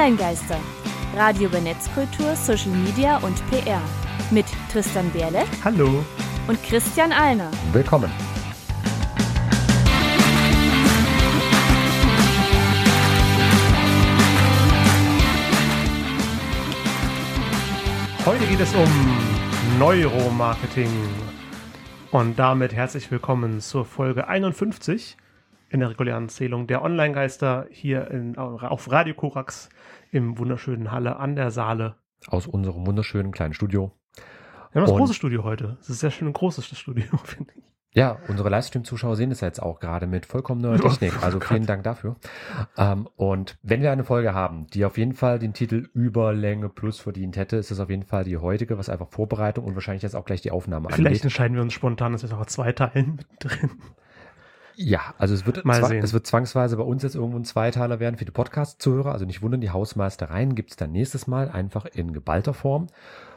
Online-Geister. Radio über Netzkultur, Social Media und PR. Mit Tristan Berle. Hallo. Und Christian Alner. Willkommen. Heute geht es um Neuromarketing. Und damit herzlich willkommen zur Folge 51 in der regulären Zählung der Online-Geister hier in, auf Radio Korax im wunderschönen Halle an der Saale. Aus unserem wunderschönen kleinen Studio. Wir haben das große Studio heute. Es ist sehr schön ein großes Studio, finde ich. Ja, unsere Livestream-Zuschauer sehen es jetzt auch gerade mit vollkommen neuer Technik. Oh, also vielen Dank dafür. Ähm, und wenn wir eine Folge haben, die auf jeden Fall den Titel Überlänge Plus verdient hätte, ist es auf jeden Fall die heutige, was einfach Vorbereitung und wahrscheinlich jetzt auch gleich die Aufnahme Vielleicht angeht. entscheiden wir uns spontan, dass wir es auch zwei Teilen mit drin. Ja, also es wird, Mal sehen. es wird zwangsweise bei uns jetzt irgendwo ein Zweiteiler werden für die Podcast-Zuhörer. Also nicht wundern, die Hausmeistereien gibt es dann nächstes Mal einfach in geballter Form.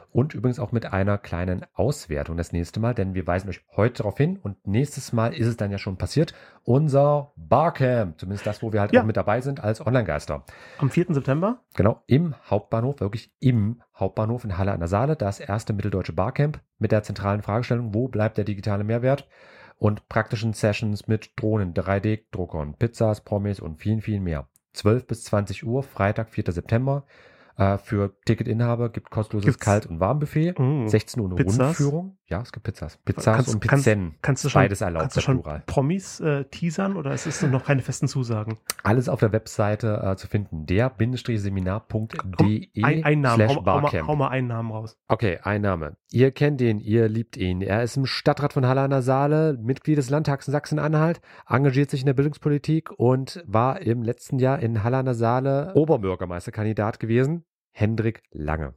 Und übrigens auch mit einer kleinen Auswertung das nächste Mal, denn wir weisen euch heute darauf hin und nächstes Mal ist es dann ja schon passiert, unser Barcamp, zumindest das, wo wir halt ja. auch mit dabei sind als Online-Geister. Am 4. September? Genau, im Hauptbahnhof, wirklich im Hauptbahnhof in Halle an der Saale, das erste mitteldeutsche Barcamp mit der zentralen Fragestellung, wo bleibt der digitale Mehrwert? Und praktischen Sessions mit Drohnen, 3D-Druckern, Pizzas, Promis und vielen, vielen mehr. 12 bis 20 Uhr, Freitag, 4. September. Äh, für Ticketinhaber gibt kostenloses Gibt's? Kalt- und Warmbuffet. Mm, 16 Uhr eine Pizzas? Rundführung. Ja, es gibt Pizzas. Pizzas kannst, und Pizzen. Kannst, kannst du schon, Beides erlaubt, kannst du schon Plural. Promis äh, teasern oder ist es noch keine festen Zusagen? Alles auf der Webseite äh, zu finden. der-seminar.de ein, ein Name, hau, hau, hau mal einen Namen raus. Okay, ein Name. Ihr kennt ihn, ihr liebt ihn. Er ist im Stadtrat von Halle an der Saale, Mitglied des Landtags in Sachsen-Anhalt, engagiert sich in der Bildungspolitik und war im letzten Jahr in Halle an der Saale Oberbürgermeisterkandidat gewesen. Hendrik Lange.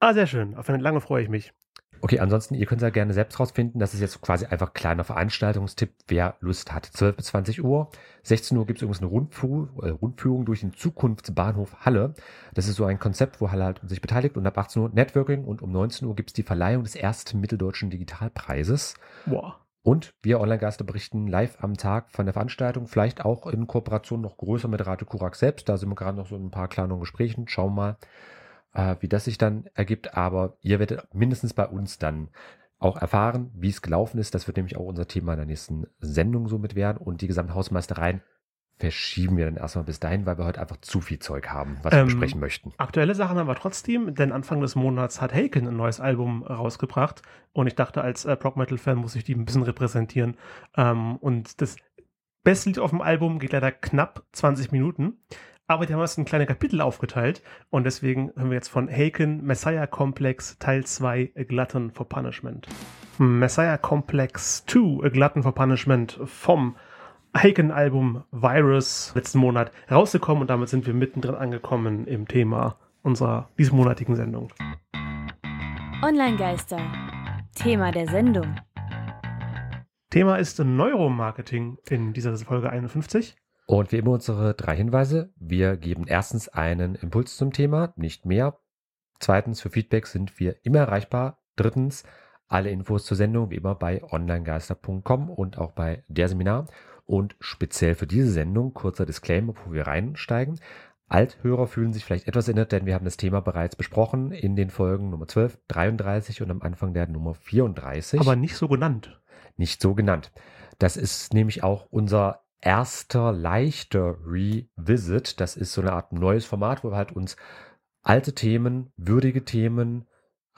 Ah, sehr schön. Auf eine Lange freue ich mich. Okay, ansonsten, ihr könnt es ja gerne selbst rausfinden. Das ist jetzt quasi einfach kleiner Veranstaltungstipp, wer Lust hat. 12 bis 20 Uhr. 16 Uhr gibt es übrigens eine Rundfu äh, Rundführung durch den Zukunftsbahnhof Halle. Das ist so ein Konzept, wo Halle halt sich beteiligt. Und ab 18 Uhr Networking und um 19 Uhr gibt es die Verleihung des ersten mitteldeutschen Digitalpreises. Boah. Und wir Online-Geister berichten live am Tag von der Veranstaltung, vielleicht auch in Kooperation noch größer mit Radio Kurak selbst. Da sind wir gerade noch so in ein paar kleinen Gesprächen. Schauen mal, äh, wie das sich dann ergibt. Aber ihr werdet mindestens bei uns dann auch erfahren, wie es gelaufen ist. Das wird nämlich auch unser Thema in der nächsten Sendung somit werden. Und die gesamten Hausmeistereien verschieben wir dann erstmal bis dahin, weil wir heute einfach zu viel Zeug haben, was wir ähm, besprechen möchten. Aktuelle Sachen haben wir trotzdem, denn Anfang des Monats hat Haken ein neues Album rausgebracht und ich dachte, als äh, Prog Metal Fan muss ich die ein bisschen repräsentieren. Ähm, und das beste Lied auf dem Album geht leider knapp 20 Minuten, aber die haben uns ein kleines Kapitel aufgeteilt und deswegen hören wir jetzt von Haken Messiah Complex Teil 2 A Glutton for Punishment. Messiah Complex 2 A Glutton for Punishment vom Haken-Album Virus letzten Monat rausgekommen und damit sind wir mittendrin angekommen im Thema unserer diesmonatigen Sendung. Online-Geister. Thema der Sendung. Thema ist Neuromarketing in dieser Folge 51. Und wie immer unsere drei Hinweise. Wir geben erstens einen Impuls zum Thema, nicht mehr. Zweitens, für Feedback sind wir immer erreichbar. Drittens, alle Infos zur Sendung wie immer bei onlinegeister.com und auch bei der Seminar. Und speziell für diese Sendung, kurzer Disclaimer, bevor wir reinsteigen. Althörer fühlen sich vielleicht etwas erinnert, denn wir haben das Thema bereits besprochen in den Folgen Nummer 12, 33 und am Anfang der Nummer 34. Aber nicht so genannt. Nicht so genannt. Das ist nämlich auch unser erster leichter Revisit. Das ist so eine Art neues Format, wo wir halt uns alte Themen, würdige Themen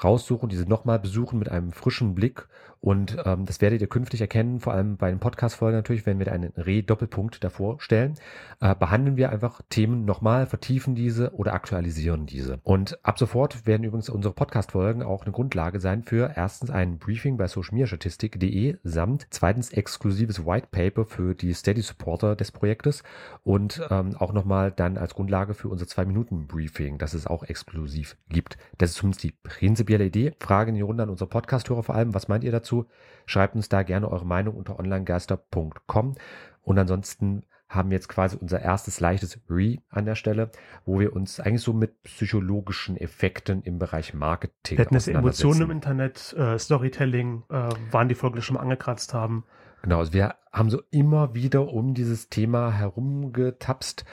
raussuchen, diese nochmal besuchen mit einem frischen Blick und ähm, das werdet ihr künftig erkennen, vor allem bei den Podcast-Folgen natürlich, wenn wir einen Re-Doppelpunkt davor stellen, äh, behandeln wir einfach Themen nochmal, vertiefen diese oder aktualisieren diese. Und ab sofort werden übrigens unsere Podcast-Folgen auch eine Grundlage sein für erstens ein Briefing bei socialmediastatistik.de samt zweitens exklusives White Paper für die Steady Supporter des Projektes und ähm, auch nochmal dann als Grundlage für unser Zwei-Minuten-Briefing, das es auch exklusiv gibt. Das ist zumindest die prinzipielle Idee. Frage in die Runde an unsere Podcast-Hörer vor allem, was meint ihr dazu? Dazu. Schreibt uns da gerne eure Meinung unter onlinegeister.com. Und ansonsten haben wir jetzt quasi unser erstes leichtes Re an der Stelle, wo wir uns eigentlich so mit psychologischen Effekten im Bereich Marketing Wir Emotionen im Internet, äh, Storytelling, äh, waren die Folgen schon mal angekratzt haben. Genau, also wir haben so immer wieder um dieses Thema herumgetapst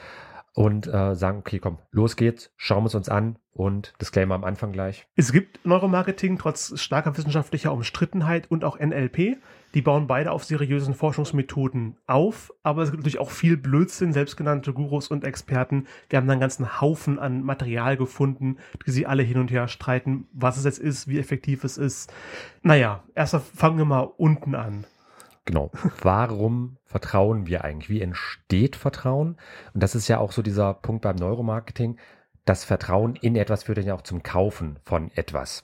und äh, sagen, okay, komm, los geht's, schauen wir es uns an und Disclaimer am Anfang gleich. Es gibt Neuromarketing trotz starker wissenschaftlicher Umstrittenheit und auch NLP. Die bauen beide auf seriösen Forschungsmethoden auf, aber es gibt natürlich auch viel Blödsinn, selbstgenannte Gurus und Experten. Wir haben einen ganzen Haufen an Material gefunden, die sie alle hin und her streiten, was es jetzt ist, wie effektiv es ist. Naja, erst fangen wir mal unten an. Genau. Warum vertrauen wir eigentlich? Wie entsteht Vertrauen? Und das ist ja auch so dieser Punkt beim Neuromarketing. Das Vertrauen in etwas führt dann ja auch zum Kaufen von etwas.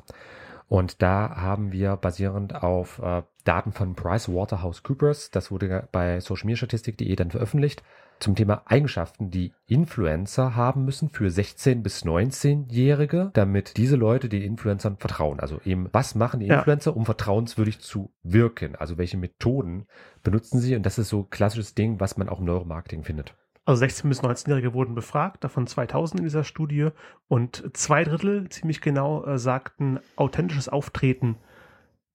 Und da haben wir basierend auf äh, Daten von PricewaterhouseCoopers, das wurde bei socialmediastatistik.de dann veröffentlicht, zum Thema Eigenschaften, die Influencer haben müssen für 16- bis 19-Jährige, damit diese Leute den Influencern vertrauen. Also eben, was machen die Influencer, ja. um vertrauenswürdig zu wirken? Also welche Methoden benutzen sie? Und das ist so klassisches Ding, was man auch im Neuromarketing findet. Also 16- bis 19-Jährige wurden befragt, davon 2000 in dieser Studie. Und zwei Drittel, ziemlich genau, äh, sagten, authentisches Auftreten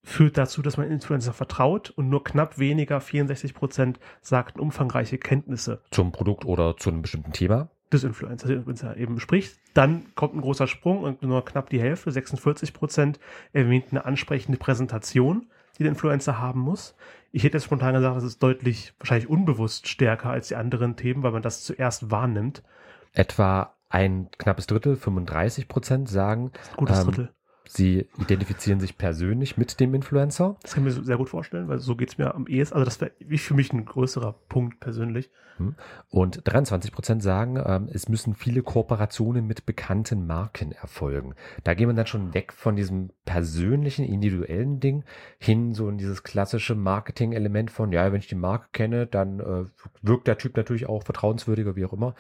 führt dazu, dass man Influencer vertraut und nur knapp weniger, 64 Prozent, sagten umfangreiche Kenntnisse. Zum Produkt oder zu einem bestimmten Thema? Des Influencers, der Influencer eben spricht. Dann kommt ein großer Sprung und nur knapp die Hälfte, 46 Prozent, erwähnt eine ansprechende Präsentation, die der Influencer haben muss. Ich hätte jetzt spontan gesagt, das ist deutlich, wahrscheinlich unbewusst stärker als die anderen Themen, weil man das zuerst wahrnimmt. Etwa ein knappes Drittel, 35 Prozent sagen. Gutes ähm, Drittel. Sie identifizieren sich persönlich mit dem Influencer. Das kann ich mir sehr gut vorstellen, weil so geht es mir am ehesten. Also das wäre für mich ein größerer Punkt persönlich. Hm. Und 23 Prozent sagen, ähm, es müssen viele Kooperationen mit bekannten Marken erfolgen. Da gehen wir dann schon weg von diesem persönlichen, individuellen Ding hin so in dieses klassische Marketing-Element von, ja, wenn ich die Marke kenne, dann äh, wirkt der Typ natürlich auch vertrauenswürdiger, wie auch immer.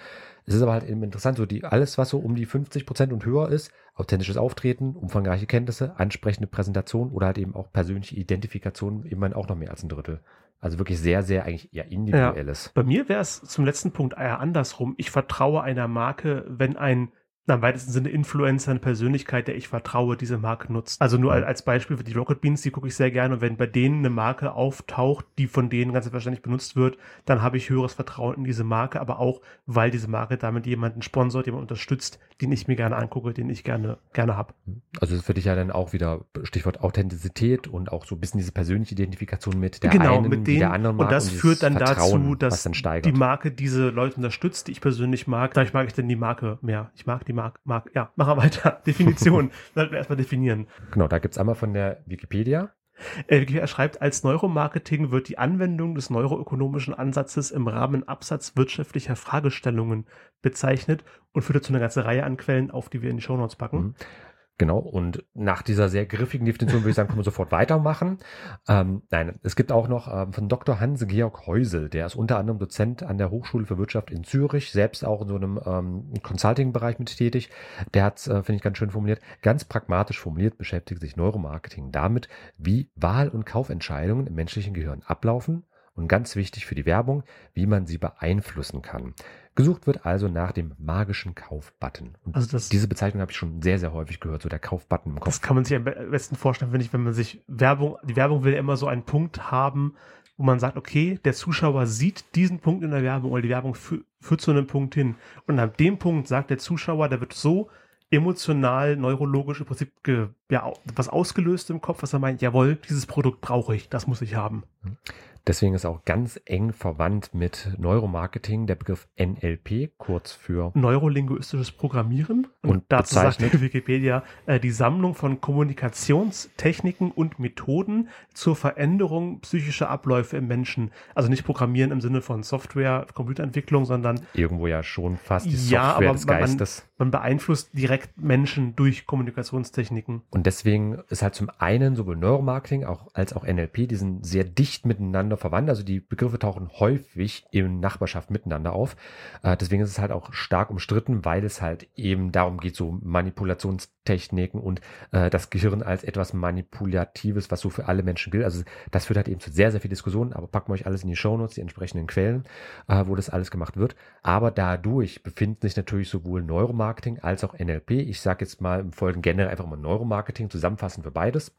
Es ist aber halt eben interessant, so die, alles, was so um die 50 Prozent und höher ist, authentisches Auftreten, umfangreiche Kenntnisse, ansprechende Präsentation oder halt eben auch persönliche Identifikation, immerhin auch noch mehr als ein Drittel. Also wirklich sehr, sehr eigentlich eher individuelles. Ja. Bei mir wäre es zum letzten Punkt eher andersrum. Ich vertraue einer Marke, wenn ein im weitesten Sinne Influencer, eine Persönlichkeit, der ich vertraue, diese Marke nutzt. Also nur als Beispiel für die Rocket Beans, die gucke ich sehr gerne. Und wenn bei denen eine Marke auftaucht, die von denen ganz wahrscheinlich benutzt wird, dann habe ich höheres Vertrauen in diese Marke, aber auch, weil diese Marke damit jemanden sponsort, jemanden unterstützt, den ich mir gerne angucke, den ich gerne, gerne habe. Also das ist für dich ja dann auch wieder Stichwort Authentizität und auch so ein bisschen diese persönliche Identifikation mit der genau, einen, mit denen, der anderen Marke. Und das und führt dann dazu, dass die Marke diese Leute unterstützt, die ich persönlich mag. Dadurch mag ich dann die Marke mehr. Ich mag die Mark, Mark, ja, machen wir weiter. Definition. Sollten wir erstmal definieren. Genau, da gibt es einmal von der Wikipedia. Äh, Wikipedia schreibt, als Neuromarketing wird die Anwendung des neuroökonomischen Ansatzes im Rahmen Absatz wirtschaftlicher Fragestellungen bezeichnet und führt dazu eine ganze Reihe an Quellen auf, die wir in die Shownotes packen. Mhm. Genau, und nach dieser sehr griffigen Definition würde ich sagen, können wir sofort weitermachen. Ähm, nein, es gibt auch noch ähm, von Dr. Hans-Georg Heusel, der ist unter anderem Dozent an der Hochschule für Wirtschaft in Zürich, selbst auch in so einem ähm, Consulting-Bereich mit tätig. Der hat äh, finde ich, ganz schön formuliert, ganz pragmatisch formuliert, beschäftigt sich Neuromarketing damit, wie Wahl- und Kaufentscheidungen im menschlichen Gehirn ablaufen und ganz wichtig für die Werbung, wie man sie beeinflussen kann. Gesucht wird also nach dem magischen Kaufbutton. Und also das, diese Bezeichnung habe ich schon sehr, sehr häufig gehört, so der Kaufbutton im Kopf. Das kann man sich am besten vorstellen, wenn ich, wenn man sich Werbung, die Werbung will immer so einen Punkt haben, wo man sagt, okay, der Zuschauer sieht diesen Punkt in der Werbung oder die Werbung führt zu einem Punkt hin. Und an dem Punkt sagt der Zuschauer, der wird so emotional, neurologisch im Prinzip ja, was ausgelöst im Kopf, was er meint, jawohl, dieses Produkt brauche ich, das muss ich haben. Deswegen ist auch ganz eng verwandt mit Neuromarketing der Begriff NLP, kurz für Neurolinguistisches Programmieren. Und, und dazu sagt Wikipedia äh, die Sammlung von Kommunikationstechniken und Methoden zur Veränderung psychischer Abläufe im Menschen. Also nicht Programmieren im Sinne von Software, Computerentwicklung, sondern irgendwo ja schon fast die ja, Software des Geistes. Man, man beeinflusst direkt Menschen durch Kommunikationstechniken. Und deswegen ist halt zum einen sowohl Neuromarketing auch, als auch NLP diesen sehr dicht miteinander miteinander verwandt. Also die Begriffe tauchen häufig in Nachbarschaft miteinander auf. Äh, deswegen ist es halt auch stark umstritten, weil es halt eben darum geht, so Manipulations Techniken und äh, das Gehirn als etwas Manipulatives, was so für alle Menschen gilt. Also das führt halt eben zu sehr, sehr viel Diskussionen, aber packen wir euch alles in die Shownotes, die entsprechenden Quellen, äh, wo das alles gemacht wird. Aber dadurch befinden sich natürlich sowohl Neuromarketing als auch NLP. Ich sage jetzt mal im Folgen generell einfach mal Neuromarketing, zusammenfassend für beides.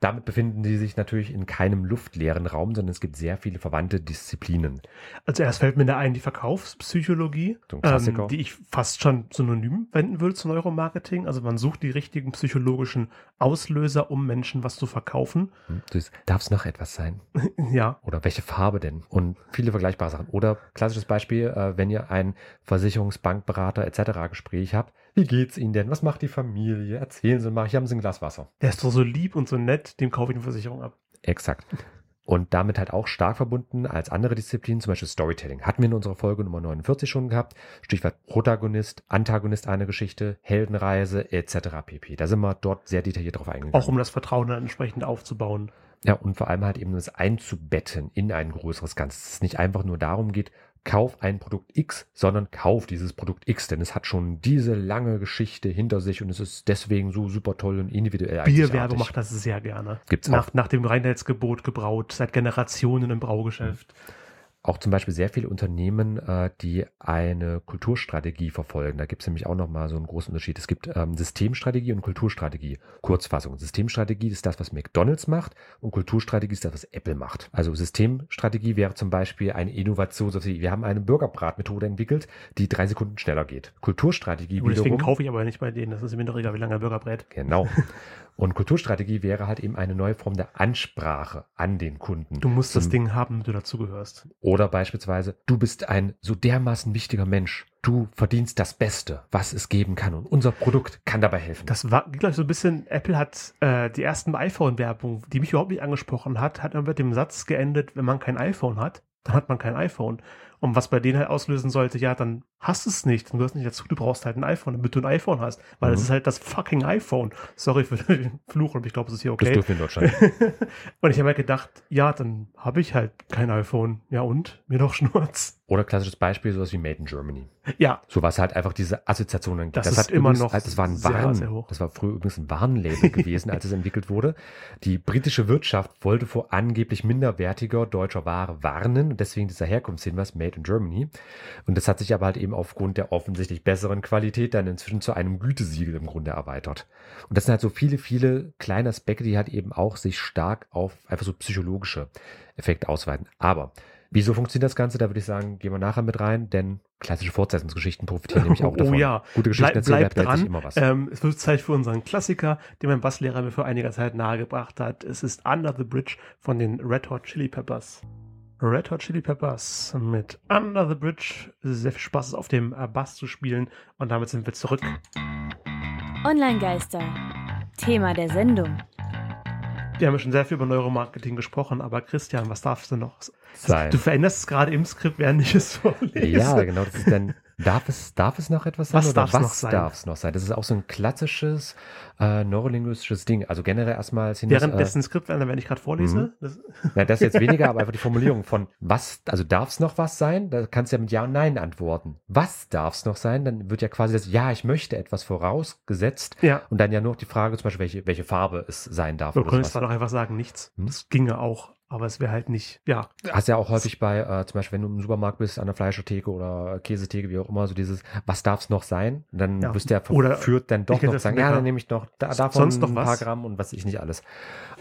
Damit befinden sie sich natürlich in keinem luftleeren Raum, sondern es gibt sehr viele verwandte Disziplinen. Also erst fällt mir da ein die Verkaufspsychologie, ähm, die ich fast schon synonym wenden würde zu Neuromarketing. Also man sucht die richtigen psychologischen Auslöser, um Menschen was zu verkaufen. Hm, Darf es noch etwas sein? ja, Oder welche Farbe denn? Und viele vergleichbare Sachen. Oder klassisches Beispiel, äh, wenn ihr ein Versicherungsbankberater etc. Gespräch habt. Wie geht's Ihnen denn? Was macht die Familie? Erzählen Sie mal. Hier haben Sie ein Glas Wasser. der ist doch so lieb und so nett, dem kaufe ich eine Versicherung ab. Exakt. Und damit halt auch stark verbunden als andere Disziplinen, zum Beispiel Storytelling. Hatten wir in unserer Folge Nummer 49 schon gehabt. Stichwort Protagonist, Antagonist einer Geschichte, Heldenreise etc. pp. Da sind wir dort sehr detailliert drauf eingegangen. Auch um das Vertrauen dann entsprechend aufzubauen. Ja, und vor allem halt eben das einzubetten in ein größeres Ganzes. Dass es nicht einfach nur darum geht, kauf ein Produkt X, sondern kauf dieses Produkt X, denn es hat schon diese lange Geschichte hinter sich und es ist deswegen so super toll und individuell. Bierwerbung einzigartig. macht das sehr gerne. Gibt's nach, auch. nach dem Reinheitsgebot gebraut, seit Generationen im Braugeschäft. Auch zum Beispiel sehr viele Unternehmen, äh, die eine Kulturstrategie verfolgen. Da gibt es nämlich auch nochmal so einen großen Unterschied. Es gibt ähm, Systemstrategie und Kulturstrategie. Kurzfassung. Systemstrategie ist das, was McDonalds macht und Kulturstrategie ist das, was Apple macht. Also Systemstrategie wäre zum Beispiel eine Innovation. so wie Wir haben eine Burgerbratmethode entwickelt, die drei Sekunden schneller geht. Kulturstrategie Und deswegen wiederum. kaufe ich aber nicht bei denen. Das ist mir doch egal, wie lange der Burger brät. Genau. Und Kulturstrategie wäre halt eben eine neue Form der Ansprache an den Kunden. Du musst das Ding haben, damit du dazugehörst. Oder beispielsweise, du bist ein so dermaßen wichtiger Mensch. Du verdienst das Beste, was es geben kann. Und unser Produkt kann dabei helfen. Das war, glaube ich, so ein bisschen, Apple hat äh, die ersten iPhone-Werbung, die mich überhaupt nicht angesprochen hat, hat immer mit dem Satz geendet, wenn man kein iPhone hat, dann hat man kein iPhone. Und was bei denen halt auslösen sollte, ja, dann hast du es nicht, dann gehörst nicht dazu, du brauchst halt ein iPhone, damit du ein iPhone hast. Weil es Mhm. ist halt das fucking iPhone. Sorry für den Fluch, aber ich glaube, es ist hier Das okay. dürfen wir in Deutschland. und ich habe mir gedacht, ja, dann habe ich halt kein iPhone. Ja und? Mir doch Schnurz. Oder klassisches Beispiel, sowas wie Made in Germany. Ja, So was halt einfach diese Assoziationen angeht. Das ist hat immer übrigens, noch halt, das war ein sehr, Warn, sehr das war früher übrigens ein Warnlabel gewesen, als es entwickelt wurde. Die britische Wirtschaft wollte vor angeblich minderwertiger deutscher Ware warnen und deswegen dieser Herkunftshinweis Made in Germany. Und das hat sich aber halt eben aufgrund der offensichtlich besseren Qualität dann inzwischen zu einem Gütesiegel im Grunde erweitert. Und das sind halt so viele, viele kleine Aspekte, die halt eben auch sich stark auf einfach so psychologische Effekte ausweiten. Aber wieso funktioniert das Ganze? Da würde ich sagen, gehen wir nachher mit rein, denn klassische Fortsetzungsgeschichten profitieren nämlich auch Oh davon. ja. Gute Geschichten bleib, erzählen, sich dran. immer was. Ähm, es wird Zeit für unseren Klassiker, den mein Basslehrer mir vor einiger Zeit nahegebracht hat. Es ist Under the Bridge von den Red Hot Chili Peppers. Red Hot Chili Peppers mit Under the Bridge. Sehr viel Spaß, es auf dem äh, Bass zu spielen. Und damit sind wir zurück. Online-Geister. Thema der Sendung. Wir haben ja schon sehr viel über Neuromarketing gesprochen, aber Christian, was darfst du noch? Sein. Du veränderst es gerade im Skript, während ich es vorlese. Ja, genau. Das ist dann, darf es, darf es noch etwas sein? Was oder darf's was noch sein? darf es noch sein? Das ist auch so ein klassisches äh, neurolinguistisches Ding. Also generell erstmal als Hinweis, Währenddessen Skript verändern, wenn ich gerade vorlese. Mhm. Das, Na, das jetzt weniger, aber einfach die Formulierung von was, also darf es noch was sein? Da kannst du ja mit Ja und Nein antworten. Was darf es noch sein? Dann wird ja quasi das Ja, ich möchte etwas vorausgesetzt ja. und dann ja nur noch die Frage, zum Beispiel, welche, welche Farbe es sein darf. Du könntest dann auch einfach sagen, nichts. Hm? Das ginge auch, aber es wäre halt nicht, ja. Hast ja auch häufig bei, äh, zum Beispiel, wenn du im Supermarkt bist, an der Fleischertheke oder Käsetheke, wie auch immer, so dieses, was darf es noch sein? Und dann Ja. wirst du ja Oder- verführt, dann doch noch das sagen, ja, dann nehme ich noch da, davon sonst noch ein paar was? Gramm und was weiß ich nicht alles.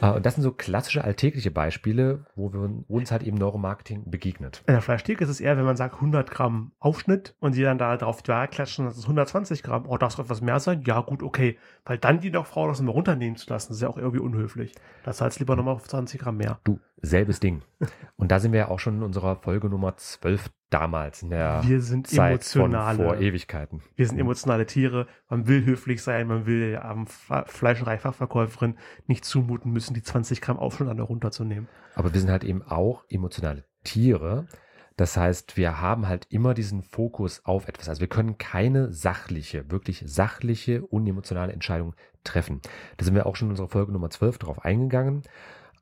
Äh, und das sind so klassische alltägliche Beispiele, wo wir uns halt eben Neuromarketing begegnet. In der Fleischtheke ist es eher, wenn man sagt 100 Gramm Aufschnitt und die dann da drauf klatschen, das ist 120 Gramm. Oh, darf es etwas mehr sein? Ja, gut, okay. Weil dann die noch Frau das immer runternehmen zu lassen, das ist ja auch irgendwie unhöflich. Da zahlst du lieber nochmal auf 20 Gramm mehr. Du, selbes Ding. Und da sind wir ja auch schon in unserer Folge Nummer 12 damals, in der Wir sind Zeit von emotionale. vor Ewigkeiten. Wir sind emotionale Tiere. Man will höflich sein, man will Fa- Fleischerei-Fachverkäuferin nicht zumuten müssen, die 20 Gramm Aufschnitt an der runterzunehmen. Aber wir sind halt eben auch emotionale Tiere. Das heißt, wir haben halt immer diesen Fokus auf etwas. Also wir können keine sachliche, wirklich sachliche, unemotionale Entscheidung treffen. Da sind wir auch schon in unserer Folge Nummer 12 drauf eingegangen.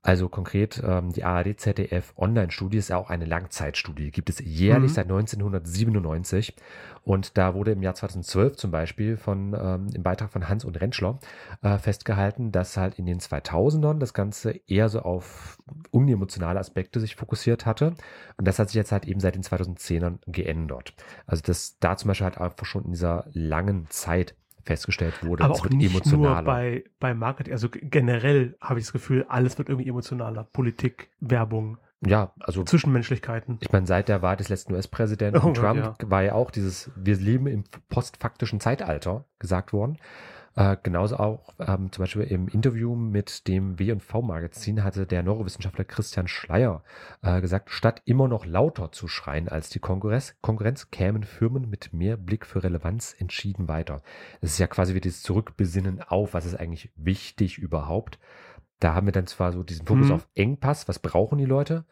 Also konkret ähm, die ARD ZDF Online-Studie ist ja auch eine Langzeitstudie. Gibt es jährlich Mhm. seit 1997. Und da wurde im Jahr 2012 zum Beispiel von ähm, im Beitrag von Hans und Rentschler äh, festgehalten, dass halt in den 2000ern das Ganze eher so auf unemotionale Aspekte sich fokussiert hatte. Und das hat sich jetzt halt eben seit den 2010ern geändert. Also dass da zum Beispiel halt einfach schon in dieser langen Zeit festgestellt wurde, Aber auch nicht emotionaler. nur bei, bei Marketing, also generell habe ich das Gefühl, alles wird irgendwie emotionaler. Politik, Werbung, ja, also Zwischenmenschlichkeiten. Ich meine, seit der Wahl des letzten US-Präsidenten Oh Trump ja. war ja auch dieses, wir leben im postfaktischen Zeitalter gesagt worden. Äh, genauso auch ähm, zum Beispiel im Interview mit dem W&V-Magazin hatte der Neurowissenschaftler Christian Schleier äh, gesagt, statt immer noch lauter zu schreien als die Konkurrenz, Konkurrenz kämen Firmen mit mehr Blick für Relevanz entschieden weiter. Es ist ja quasi wie dieses Zurückbesinnen auf, was ist eigentlich wichtig überhaupt. Da haben wir dann zwar so diesen Fokus Mhm. auf Engpass, was brauchen die Leute,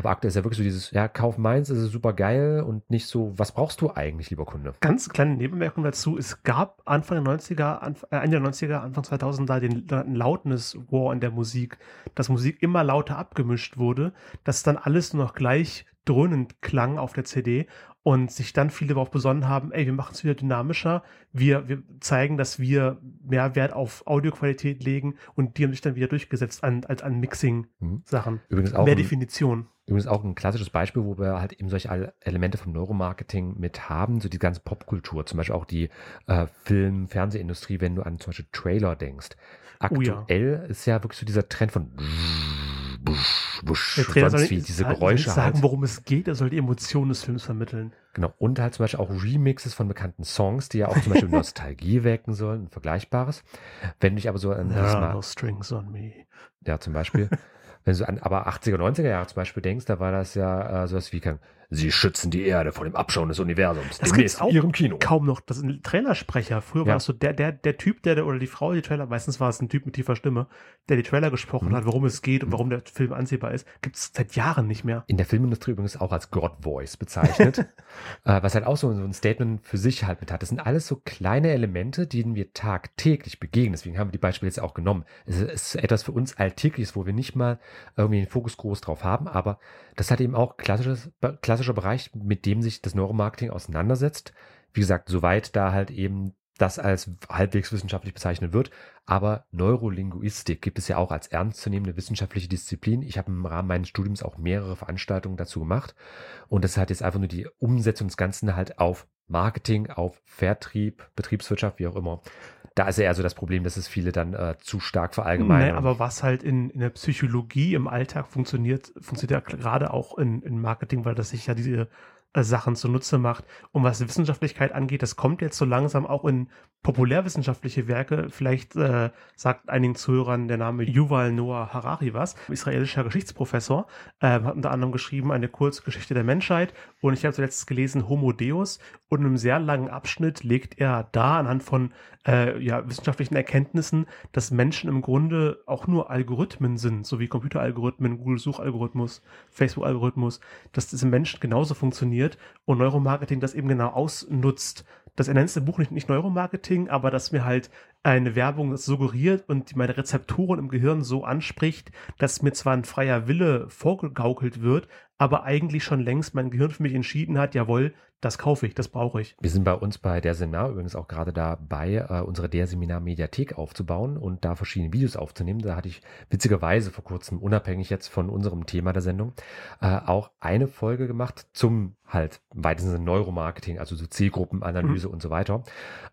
aber aktuell ist ja wirklich so dieses, ja, kauf meins, ist es super geil und nicht so, was brauchst du eigentlich, lieber Kunde? Ganz kleine Nebenmerkung dazu. Es gab Anfang der 90er, Anf äh, Ende der 90er, Anfang 2000er den sogenannten Loudness War in der Musik, dass Musik immer lauter abgemischt wurde, dass dann alles nur noch gleich dröhnend klang auf der CD und sich dann viele darauf besonnen haben, ey, wir machen es wieder dynamischer, wir, wir zeigen, dass wir mehr Wert auf Audioqualität legen und die haben sich dann wieder durchgesetzt an, als an Mixing-Sachen. Übrigens auch, Mehr ein, Definition. übrigens auch ein klassisches Beispiel, wo wir halt eben solche Elemente vom Neuromarketing mit haben, so die ganze Popkultur, zum Beispiel auch die äh, Film-, Fernsehindustrie, wenn du an zum Beispiel Trailer denkst. Oh ja. Aktuell ist ja wirklich so dieser Trend von busch, busch, Der Trailer soll sonst wie nicht, diese soll Geräusche nicht sagen, halt. worum es geht, er soll die Emotionen des Films vermitteln. Genau. Und halt zum Beispiel auch Remixes von bekannten Songs, die ja auch zum Beispiel Nostalgie wecken sollen und Vergleichbares. Wenn du dich aber so an Mal, no strings on me. ja, zum Beispiel, wenn du an aber 80er, 90er Jahre zum Beispiel denkst, da war das ja äh, sowas wie, kann, sie schützen die Erde vor dem Abschauen des Universums. Das Demnächst in auch ihrem Kino. Kaum noch. Das ist ein Trailersprecher. Früher Ja. war das so der, der, der Typ, der, der oder die Frau, die Trailer, meistens war es ein Typ mit tiefer Stimme, der die Trailer gesprochen Mhm. hat, worum es geht und Mhm. warum der Film ansehbar ist, gibt es seit Jahren nicht mehr. In der Filmindustrie übrigens auch als God Voice bezeichnet, äh, was halt auch so, so ein Statement für sich halt mit hat. Das sind alles so kleine Elemente, denen wir tagtäglich begegnen. Deswegen haben wir die Beispiele jetzt auch genommen. Es ist- es ist etwas für uns Alltägliches, wo wir nicht mal irgendwie den Fokus groß drauf haben, aber das hat eben auch klassisches, klassischer Bereich, mit dem sich das Neuromarketing auseinandersetzt. Wie gesagt, soweit da halt eben das als halbwegs wissenschaftlich bezeichnet wird. Aber Neurolinguistik gibt es ja auch als ernstzunehmende wissenschaftliche Disziplin. Ich habe im Rahmen meines Studiums auch mehrere Veranstaltungen dazu gemacht. Und das ist halt jetzt einfach nur die Umsetzung des Ganzen halt auf Marketing, auf Vertrieb, Betriebswirtschaft, wie auch immer. Da ist ja eher so das Problem, dass es viele dann äh, zu stark verallgemeinern. Nee, aber was halt in, in der Psychologie im Alltag funktioniert, funktioniert ja gerade auch in, in Marketing, weil das sich ja diese Sachen zunutze macht. Und was Wissenschaftlichkeit angeht, das kommt jetzt so langsam auch in populärwissenschaftliche Werke. Vielleicht äh, sagt einigen Zuhörern der Name Yuval Noah Harari was. Israelischer Geschichtsprofessor, äh, hat unter anderem geschrieben eine Kurzgeschichte der Menschheit. Und ich habe zuletzt gelesen Homo Deus. Und in einem sehr langen Abschnitt legt er da anhand von äh, ja, wissenschaftlichen Erkenntnissen, dass Menschen im Grunde auch nur Algorithmen sind, so wie Computeralgorithmen, Google-Suchalgorithmus, Facebook-Algorithmus, dass diese Menschen genauso funktioniert und Neuromarketing das eben genau ausnutzt. Das er Buch nicht, nicht Neuromarketing, aber dass mir halt eine Werbung suggeriert und meine Rezeptoren im Gehirn so anspricht, dass mir zwar ein freier Wille vorgegaukelt wird, aber eigentlich schon längst mein Gehirn für mich entschieden hat, jawohl, das kaufe ich, das brauche ich. Wir sind bei uns bei der Seminar übrigens auch gerade dabei, äh, unsere der Seminar Mediathek aufzubauen und da verschiedene Videos aufzunehmen. Da hatte ich witzigerweise vor kurzem, unabhängig jetzt von unserem Thema der Sendung, äh, auch eine Folge gemacht zum halt im weitesten Sinne Neuromarketing, also so Zielgruppenanalyse und so weiter,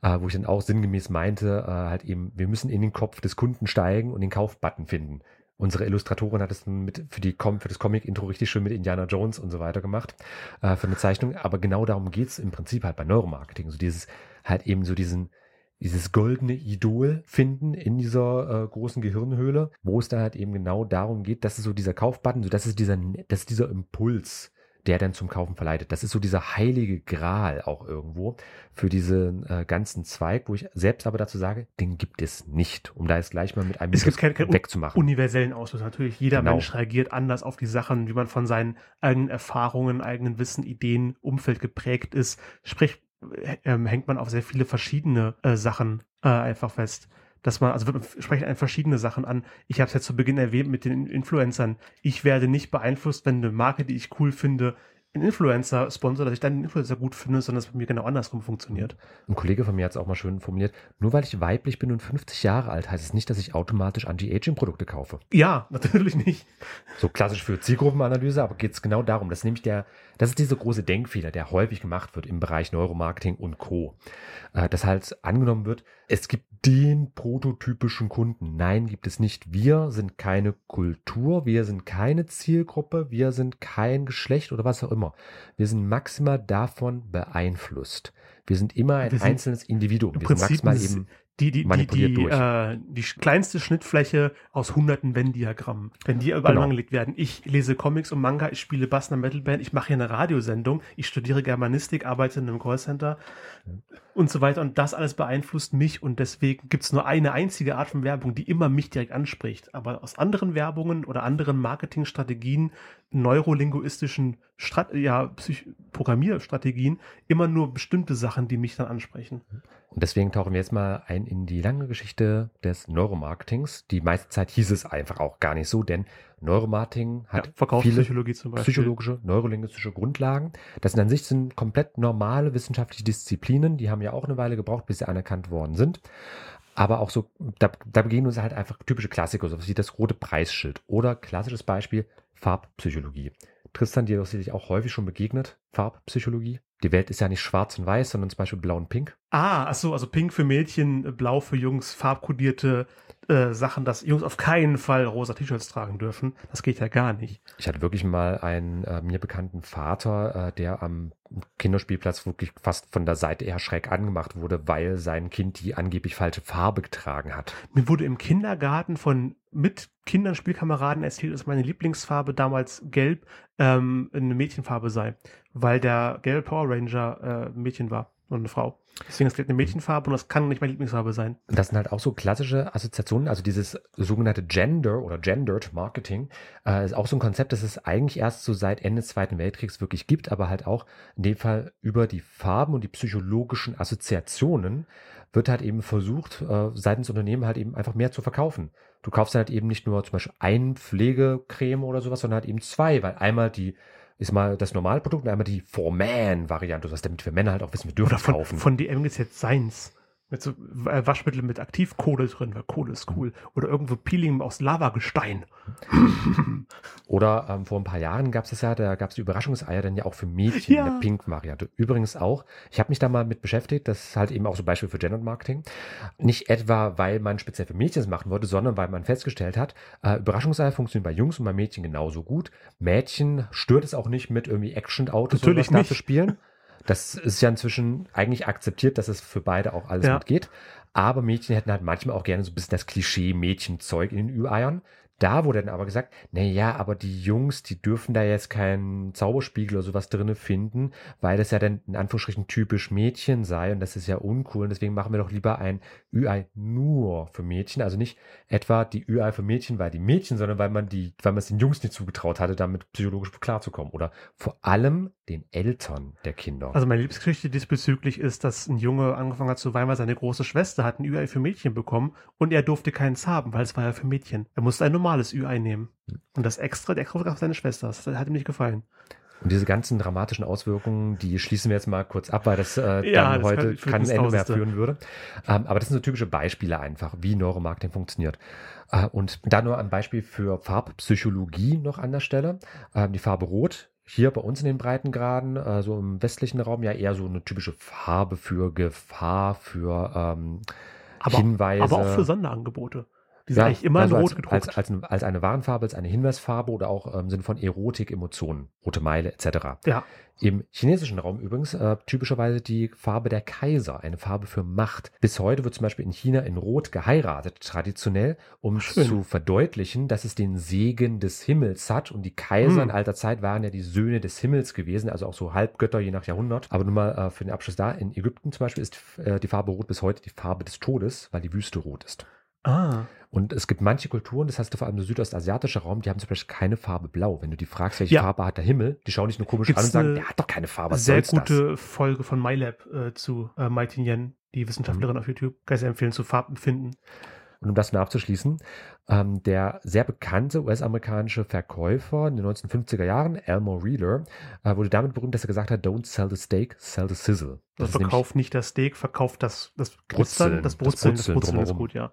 äh, wo ich dann auch sinngemäß meinte, halt eben, wir müssen in den Kopf des Kunden steigen und den Kaufbutton finden. Unsere Illustratorin hat es mit für, die Com für das Comic-Intro richtig schön mit Indiana Jones und so weiter gemacht, äh, für eine Zeichnung. Aber genau darum geht's im Prinzip halt bei Neuromarketing. So dieses, halt eben so diesen, dieses goldene Idol finden in dieser äh, großen Gehirnhöhle, wo es da halt eben genau darum geht, dass es so dieser Kaufbutton, so das ist dieser, das ist dieser Impuls, der dann zum Kaufen verleitet. Das ist so dieser heilige Gral auch irgendwo für diesen äh, ganzen Zweig, wo ich selbst aber dazu sage, den gibt es nicht, um da jetzt gleich mal mit einem Es gibt Mythos kein- kein wegzumachen. universellen Auslöser. Natürlich, jeder Genau. Mensch reagiert anders auf die Sachen, wie man von seinen eigenen Erfahrungen, eigenen Wissen, Ideen, Umfeld geprägt ist. Sprich, äh, hängt man auf sehr viele verschiedene äh, Sachen äh, einfach fest. Dass man, also wir sprechen ein verschiedene Sachen an. Ich habe es ja zu Beginn erwähnt mit den Influencern. Ich werde nicht beeinflusst, wenn eine Marke, die ich cool finde, einen Influencer sponsor, dass ich dann den Influencer gut finde, sondern dass es bei mir genau andersrum funktioniert. Ein Kollege von mir hat es auch mal schön formuliert, nur weil ich weiblich bin und 50 Jahre alt, heißt es nicht, dass ich automatisch Anti-Aging-Produkte kaufe. Ja, natürlich nicht. So klassisch für Zielgruppenanalyse, aber geht es genau darum. Das ist nämlich der, das ist dieser große Denkfehler, der häufig gemacht wird im Bereich Neuromarketing und Co. Äh, dass halt angenommen wird, es gibt den prototypischen Kunden. Nein, gibt es nicht. Wir sind keine Kultur, wir sind keine Zielgruppe, wir sind kein Geschlecht oder was auch immer. Wir sind maximal davon beeinflusst. Wir sind immer ein sind einzelnes Individuum. Im Wir sind Prinzip maximal ist- eben Die, die, die, manipuliert die, durch. äh, die kleinste Schnittfläche aus hunderten Venn-Diagrammen. Wenn die überall Genau. angelegt werden. Ich lese Comics und Manga, ich spiele Bass in einer Metalband, ich mache hier eine Radiosendung, ich studiere Germanistik, arbeite in einem Callcenter und so weiter. Und das alles beeinflusst mich und deswegen gibt es nur eine einzige Art von Werbung, die immer mich direkt anspricht. Aber aus anderen Werbungen oder anderen Marketingstrategien, neurolinguistischen Strat ja, Programmierstrategien, immer nur bestimmte Sachen, die mich dann ansprechen. Und deswegen tauchen wir jetzt mal ein in die lange Geschichte des Neuromarketings. Die meiste Zeit hieß es einfach auch gar nicht so, denn Neuromarketing hat ja, viele psychologische, neurolinguistische Grundlagen. Das sind an sich sind komplett normale wissenschaftliche Disziplinen. Die haben ja auch eine Weile gebraucht, bis sie anerkannt worden sind. Aber auch so, da, da begegnen uns halt einfach typische Klassiker, so wie das rote Preisschild. Oder klassisches Beispiel, Farbpsychologie. Tristan, dir ist sicherlich auch häufig schon begegnet, Farbpsychologie. Die Welt ist ja nicht schwarz und weiß, sondern zum Beispiel blau und pink. Ah, ach so, also pink für Mädchen, äh, blau für Jungs, farbkodierte äh, Sachen, dass Jungs auf keinen Fall rosa T-Shirts tragen dürfen. Das geht ja gar nicht. Ich hatte wirklich mal einen äh, mir bekannten Vater, äh, der am Kinderspielplatz wirklich fast von der Seite eher schräg angemacht wurde, weil sein Kind die angeblich falsche Farbe getragen hat. Mir wurde im Kindergarten von mit Kindern, Spielkameraden erzählt, dass meine Lieblingsfarbe damals gelb ähm, eine Mädchenfarbe sei, weil der gelbe Power Ranger äh, Mädchen war und eine Frau. Deswegen ist gelb eine Mädchenfarbe und das kann nicht meine Lieblingsfarbe sein. Das sind halt auch so klassische Assoziationen, also dieses sogenannte Gender oder Gendered Marketing äh, ist auch so ein Konzept, das es eigentlich erst so seit Ende des Zweiten Weltkriegs wirklich gibt, aber halt auch in dem Fall über die Farben und die psychologischen Assoziationen wird halt eben versucht, äh, seitens Unternehmen halt eben einfach mehr zu verkaufen. Du kaufst halt eben nicht nur zum Beispiel ein Pflegecreme oder sowas, sondern halt eben zwei, weil einmal die ist mal das Normalprodukt und einmal die For Man-Variante, was damit wir Männer halt auch wissen, wir dürfen von, kaufen. von DM gibt es jetzt Seins. Mit so äh, Waschmittel mit Aktivkohle drin, weil Kohle ist cool. Oder irgendwo Peeling aus Lavagestein. Oder ähm, vor ein paar Jahren gab es das ja, da gab es die Überraschungseier dann ja auch für Mädchen Ja. in der Pink-Variante. Übrigens auch, ich habe mich da mal mit beschäftigt, das ist halt eben auch so ein Beispiel für Gender Marketing. Nicht etwa, weil man speziell für Mädchen es machen wollte, sondern weil man festgestellt hat, äh, Überraschungseier funktionieren bei Jungs und bei Mädchen genauso gut. Mädchen stört es auch nicht mit irgendwie Action-Autos oder Natürlich was da zu spielen. Das ist ja inzwischen eigentlich akzeptiert, dass es für beide auch alles Ja. mitgeht. Aber Mädchen hätten halt manchmal auch gerne so ein bisschen das Klischee-Mädchenzeug in den Ü-Eiern. Da wurde dann aber gesagt, na ja, aber die Jungs, die dürfen da jetzt keinen Zauberspiegel oder sowas drinne finden, weil das ja dann in Anführungsstrichen typisch Mädchen sei und das ist ja uncool und deswegen machen wir doch lieber ein Ü-Ei nur für Mädchen, also nicht etwa die Ü-Ei für Mädchen, weil die Mädchen, sondern weil man die, weil man es den Jungs nicht zugetraut hatte, damit psychologisch klarzukommen oder vor allem den Eltern der Kinder. Also meine Lieblingsgeschichte diesbezüglich ist, dass ein Junge angefangen hat zu weinen, weil seine große Schwester hat ein Ü-Ei für Mädchen bekommen und er durfte keins haben, weil es war ja für Mädchen. Er musste ein normales Ü-Ei nehmen. Und das extra, der extra gab seine Schwester. Das hat ihm nicht gefallen. Und diese ganzen dramatischen Auswirkungen, die schließen wir jetzt mal kurz ab, weil das äh, Ja, dann das heute kein Ende mehr führen würde. Ähm, aber das sind so typische Beispiele einfach, wie Neuromarketing funktioniert. Äh, und da nur ein Beispiel für Farbpsychologie noch an der Stelle. Ähm, die Farbe Rot. Hier bei uns in den Breitengraden, äh, so im westlichen Raum, ja eher so eine typische Farbe für Gefahr, für ähm, Aber, Hinweise. aber auch für Sonderangebote. Die sind Ja, eigentlich immer also in als, Rot gedruckt. Als, als, als eine Warnfarbe, als eine Hinweisfarbe oder auch im Sinne von Erotik, Emotionen, rote Meile etc. ja, Im chinesischen Raum übrigens äh, typischerweise die Farbe der Kaiser, eine Farbe für Macht. Bis heute wird zum Beispiel in China in Rot geheiratet, traditionell, um Schön. zu verdeutlichen, dass es den Segen des Himmels hat. Und die Kaiser Hm. in alter Zeit waren ja die Söhne des Himmels gewesen, also auch so Halbgötter je nach Jahrhundert. Aber nun mal äh, für den Abschluss da, in Ägypten zum Beispiel ist äh, die Farbe Rot bis heute die Farbe des Todes, weil die Wüste rot ist. Ah, Und es gibt manche Kulturen, das heißt vor allem der südostasiatische Raum, die haben zum Beispiel keine Farbe blau. Wenn du die fragst, welche Ja. Farbe hat der Himmel, die schauen dich nur komisch Gibt's an und sagen, der hat doch keine Farbe. Was sehr soll's das? gute Folge von MyLab äh, zu äh, Mighty Yen, die Wissenschaftlerin auf YouTube. Kann ich sehr empfehlen zu Farbempfinden. Und um das nur abzuschließen, ähm, der sehr bekannte US-amerikanische Verkäufer in den 1950er Jahren, Elmore Reader, äh, wurde damit berühmt, dass er gesagt hat, don't sell the steak, sell the sizzle. Das ist verkauft nicht das Steak, verkauft das, das Brutzeln, das das Brutzeln, das Brutzeln Brutzeln ist gut, ja.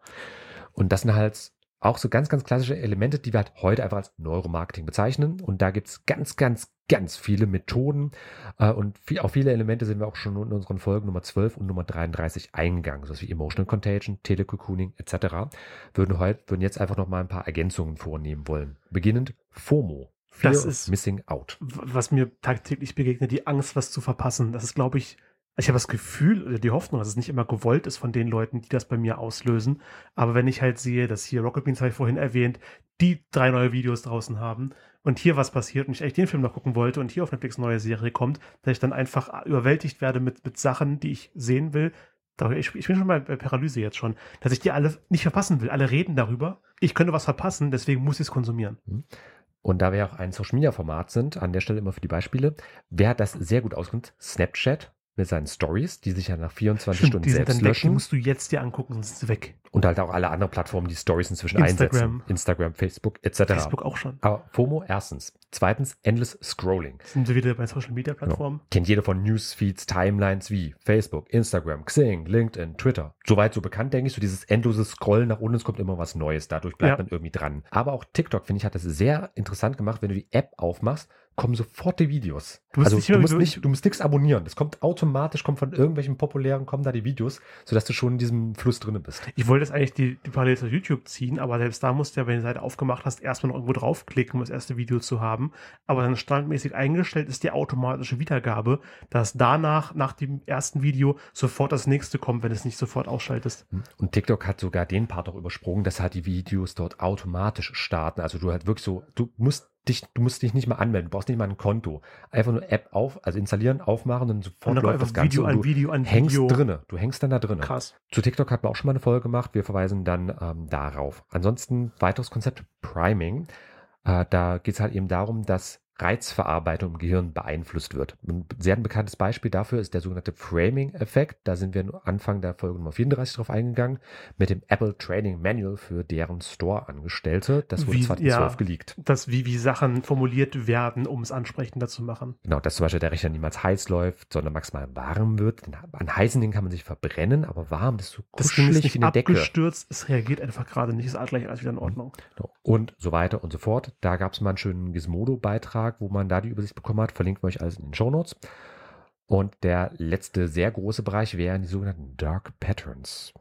Und das sind halt auch so ganz, ganz klassische Elemente, die wir halt heute einfach als Neuromarketing bezeichnen. Und da gibt's ganz, ganz, ganz viele Methoden. Äh, und viel, auf viele Elemente sind wir auch schon in unseren Folgen Nummer 12 und Nummer 33 eingegangen. So wie Emotional Contagion, Telecocooning etc. Würden heute, würden jetzt einfach noch mal ein paar Ergänzungen vornehmen wollen. Beginnend FOMO. Fear Das ist- Missing Out. Was mir tagtäglich begegnet, die Angst, was zu verpassen. Das ist, glaube ich, ich habe das Gefühl oder die Hoffnung, dass es nicht immer gewollt ist von den Leuten, die das bei mir auslösen. Aber wenn ich halt sehe, dass hier Rocket Beans, habe ich vorhin erwähnt, die drei neue Videos draußen haben und hier was passiert und ich echt den Film noch gucken wollte und hier auf Netflix neue Serie kommt, dass ich dann einfach überwältigt werde mit, mit Sachen, die ich sehen will. Ich, ich bin schon mal bei Paralyse jetzt schon, dass ich die alle nicht verpassen will. Alle reden darüber. Ich könnte was verpassen, deswegen muss ich es konsumieren. Und da wir auch ein Social Media Format sind, an der Stelle immer für die Beispiele, wer hat das sehr gut ausgenutzt? Snapchat mit seinen Stories, die sich ja nach 24 Stunden die sind selbst dann weg, die löschen. musst du jetzt dir angucken, sonst ist sie weg. Und halt auch alle anderen Plattformen, die Stories inzwischen Instagram. einsetzen. Instagram, Facebook etc. Facebook auch schon. Aber FOMO erstens. Zweitens, Endless Scrolling. Sind wir wieder bei Social Media Plattformen? Kennt jeder von Newsfeeds, Timelines wie Facebook, Instagram, Xing, LinkedIn, Twitter. Soweit so bekannt, denke ich, so dieses endlose Scrollen nach unten, es kommt immer was Neues. Dadurch bleibt Ja. man irgendwie dran. Aber auch TikTok, finde ich, hat das sehr interessant gemacht. Wenn du die App aufmachst, kommen sofort die Videos. Du musst also nicht du musst nicht, du musst nichts abonnieren. Das kommt automatisch, kommt von irgendwelchen populären, kommen da die Videos, sodass du schon in diesem Fluss drinne bist. Ich wollte jetzt eigentlich die, die Parallel zu YouTube ziehen, aber selbst da musst du ja, wenn du die Seite aufgemacht hast, erstmal noch irgendwo draufklicken, um das erste Video zu haben. Aber dann standardmäßig eingestellt ist die automatische Wiedergabe, dass danach, nach dem ersten Video, sofort das nächste kommt, wenn du es nicht sofort ausschaltest. Und TikTok hat sogar den Part auch übersprungen, dass halt die Videos dort automatisch starten. Also du halt wirklich so, du musst dich, du musst dich nicht mal anmelden, du brauchst nicht mal ein Konto. Einfach nur App auf, also installieren, aufmachen und sofort Und dann läuft einfach das Ganze Video und an du Video an hängst Video. drinne. Du hängst dann da drinne. Krass. Zu TikTok hatten wir auch schon mal eine Folge gemacht. Wir verweisen dann ähm, darauf. Ansonsten weiteres Konzept Priming. Äh, da geht es halt eben darum, dass Reizverarbeitung im Gehirn beeinflusst wird. Ein sehr bekanntes Beispiel dafür ist der sogenannte Framing-Effekt. Da sind wir Anfang der Folge Nummer 34 drauf eingegangen, mit dem Apple Training Manual für deren Store-Angestellte. Das wurde Wie- 2012 ja. geleakt. Das, wie, wie Sachen formuliert werden, um es ansprechender zu machen. Genau, dass zum Beispiel der Rechner niemals heiß läuft, sondern maximal warm wird. An heißen Dingen kann man sich verbrennen, aber warm, das ist so Das Ding ist kuschelig nicht wie eine Decke. abgestürzt, es reagiert einfach gerade nicht, ist gleich alles wieder in Ordnung. Und so weiter und so fort. Da gab es mal einen schönen Gizmodo-Beitrag, wo man da die Übersicht bekommen hat. Verlinken wir euch alles in den Show Notes. Und der letzte sehr große Bereich wären die sogenannten Dark Patterns.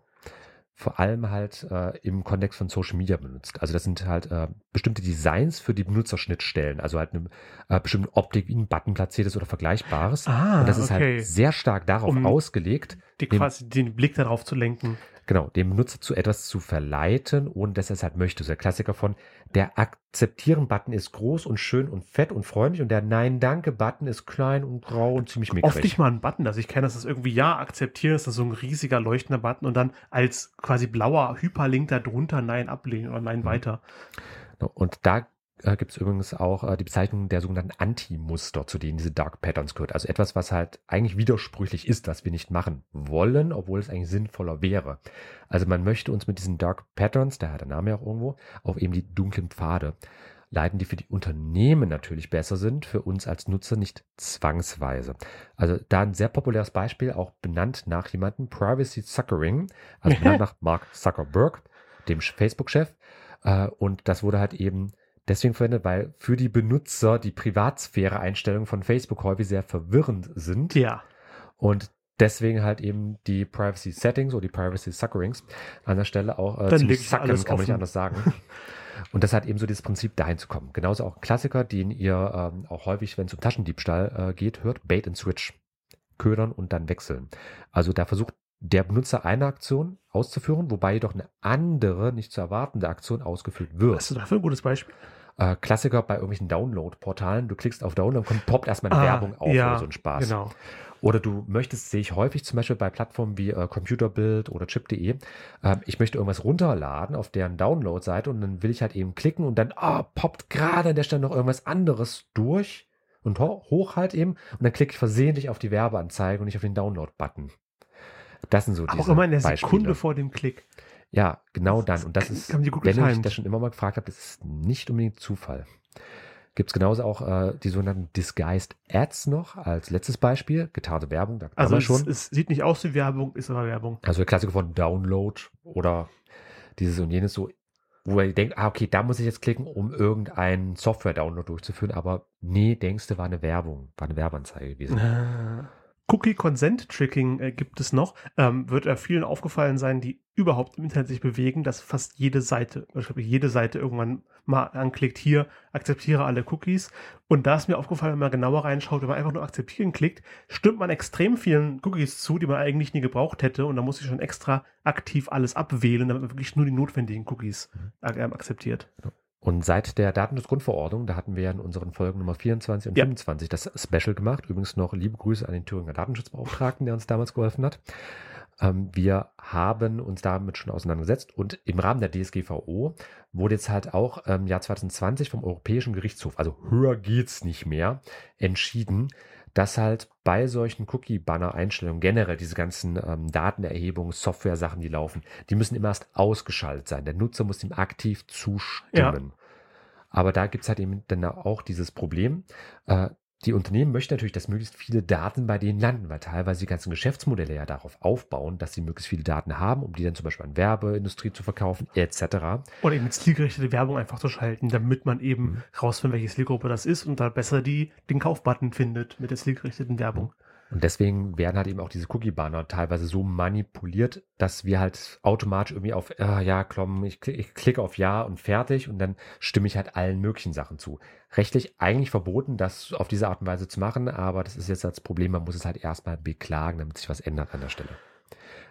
Vor allem halt äh, im Kontext von Social Media benutzt. Also das sind halt äh, bestimmte Designs für die Benutzerschnittstellen. Also halt eine äh, bestimmte Optik, wie ein Button platziert ist oder Vergleichbares. Ah, und das ist okay. halt sehr stark darauf Um- ausgelegt, Die quasi den Blick darauf zu lenken. Genau, den Benutzer zu etwas zu verleiten, ohne dass er es halt möchte. So der Klassiker von der Akzeptieren-Button ist groß und schön und fett und freundlich und der Nein-Danke-Button ist klein und grau und ziemlich Oft nicht mickrig. mal ein Button. Also ich kenne das, dass irgendwie Ja akzeptieren, ist das so ein riesiger leuchtender Button und dann als quasi blauer Hyperlink darunter Nein ablehnen oder Mhm. Nein weiter. Und da äh, gibt es übrigens auch äh, die Bezeichnung der sogenannten Anti-Muster, zu denen diese Dark Patterns gehört. Also etwas, was halt eigentlich widersprüchlich ist, was wir nicht machen wollen, obwohl es eigentlich sinnvoller wäre. Also man möchte uns mit diesen Dark Patterns, daher der Name ja auch irgendwo, auf eben die dunklen Pfade leiten, die für die Unternehmen natürlich besser sind, für uns als Nutzer nicht zwangsweise. Also da ein sehr populäres Beispiel, auch benannt nach jemandem, Privacy Suckering, also benannt nach Mark Zuckerberg, dem Facebook-Chef. Äh, Und das wurde halt eben deswegen verwendet, weil für die Benutzer die Privatsphäre-Einstellungen von Facebook häufig sehr verwirrend sind. Ja. Und deswegen halt eben die Privacy Settings oder die Privacy Suckerings an der Stelle auch äh, wirklich suckern, kann man nicht anders sagen. Und das hat eben so dieses Prinzip, dahin zu kommen. Genauso auch Klassiker, den ihr ähm, auch häufig, wenn es um Taschendiebstahl äh, geht, hört, Bait and Switch. Ködern und dann wechseln. Also da versucht der Benutzer eine Aktion auszuführen, wobei jedoch eine andere, nicht zu erwartende Aktion ausgeführt wird. Hast du dafür ein gutes Beispiel? Äh, Klassiker bei irgendwelchen Download-Portalen. Du klickst auf Download, dann poppt erstmal eine Ah, Werbung auf ja, oder so ein Spaß. Genau. Oder du möchtest, sehe ich häufig zum Beispiel bei Plattformen wie äh, Computerbild oder Chip.de, äh, ich möchte irgendwas runterladen auf deren Download-Seite und dann will ich halt eben klicken und dann ah, poppt gerade an der Stelle noch irgendwas anderes durch und ho hoch halt eben und dann klicke ich versehentlich auf die Werbeanzeige und nicht auf den Download-Button. Das sind so diese Auch immer in der Beispiele. Sekunde vor dem Klick. Ja, genau dann. Und das ist, die wenn ich das schon immer mal gefragt habe, das ist nicht unbedingt Zufall. Gibt es genauso auch äh, die sogenannten Disguised Ads noch als letztes Beispiel. Getarnte Werbung, da Also es, schon. es sieht nicht aus wie Werbung, ist aber Werbung. Also der Klassiker von Download oder dieses und jenes so, wo ihr denkt, ah, okay, da muss ich jetzt klicken, um irgendeinen Software-Download durchzuführen, aber nee, denkst du, war eine Werbung, war eine Werbeanzeige gewesen. Ah. Cookie Consent Tricking äh, gibt es noch. Ähm, wird äh, vielen aufgefallen sein, die überhaupt im Internet sich bewegen, dass fast jede Seite, ich glaube, jede Seite irgendwann mal anklickt, hier, akzeptiere alle Cookies. Und da ist mir aufgefallen, wenn man genauer reinschaut, wenn man einfach nur akzeptieren klickt, stimmt man extrem vielen Cookies zu, die man eigentlich nie gebraucht hätte. Und da muss ich schon extra aktiv alles abwählen, damit man wirklich nur die notwendigen Cookies äh, akzeptiert. Und seit der Datenschutzgrundverordnung, da hatten wir ja in unseren Folgen Nummer 24 und Ja. 25 das Special gemacht. Übrigens noch liebe Grüße an den Thüringer Datenschutzbeauftragten, der uns damals geholfen hat. Ähm, wir haben uns damit schon auseinandergesetzt und im Rahmen der DSGVO wurde jetzt halt auch im Jahr 2020 vom Europäischen Gerichtshof, also höher geht's nicht mehr, entschieden, dass halt bei solchen Cookie-Banner-Einstellungen generell diese ganzen ähm, Datenerhebungs-, Software-Sachen, die laufen, die müssen immer erst ausgeschaltet sein. Der Nutzer muss dem aktiv zustimmen. Aber da gibt's halt eben dann auch dieses Problem. Äh, die Unternehmen möchten natürlich, dass möglichst viele Daten bei denen landen, weil teilweise die ganzen Geschäftsmodelle ja darauf aufbauen, dass sie möglichst viele Daten haben, um die dann zum Beispiel an Werbeindustrie zu verkaufen, etc. Oder eben zielgerichtete Werbung einfach zu schalten, damit man eben Mhm. rausfindet, welche Zielgruppe das ist und da besser die, den Kaufbutton findet mit der zielgerichteten Werbung. Und deswegen werden halt eben auch diese Cookie-Banner teilweise so manipuliert, dass wir halt automatisch irgendwie auf, ah, ja, komm, ich, ich klicke auf Ja und fertig und dann stimme ich halt allen möglichen Sachen zu. Rechtlich eigentlich verboten, das auf diese Art und Weise zu machen, aber das ist jetzt das Problem, man muss es halt erstmal beklagen, damit sich was ändert an der Stelle.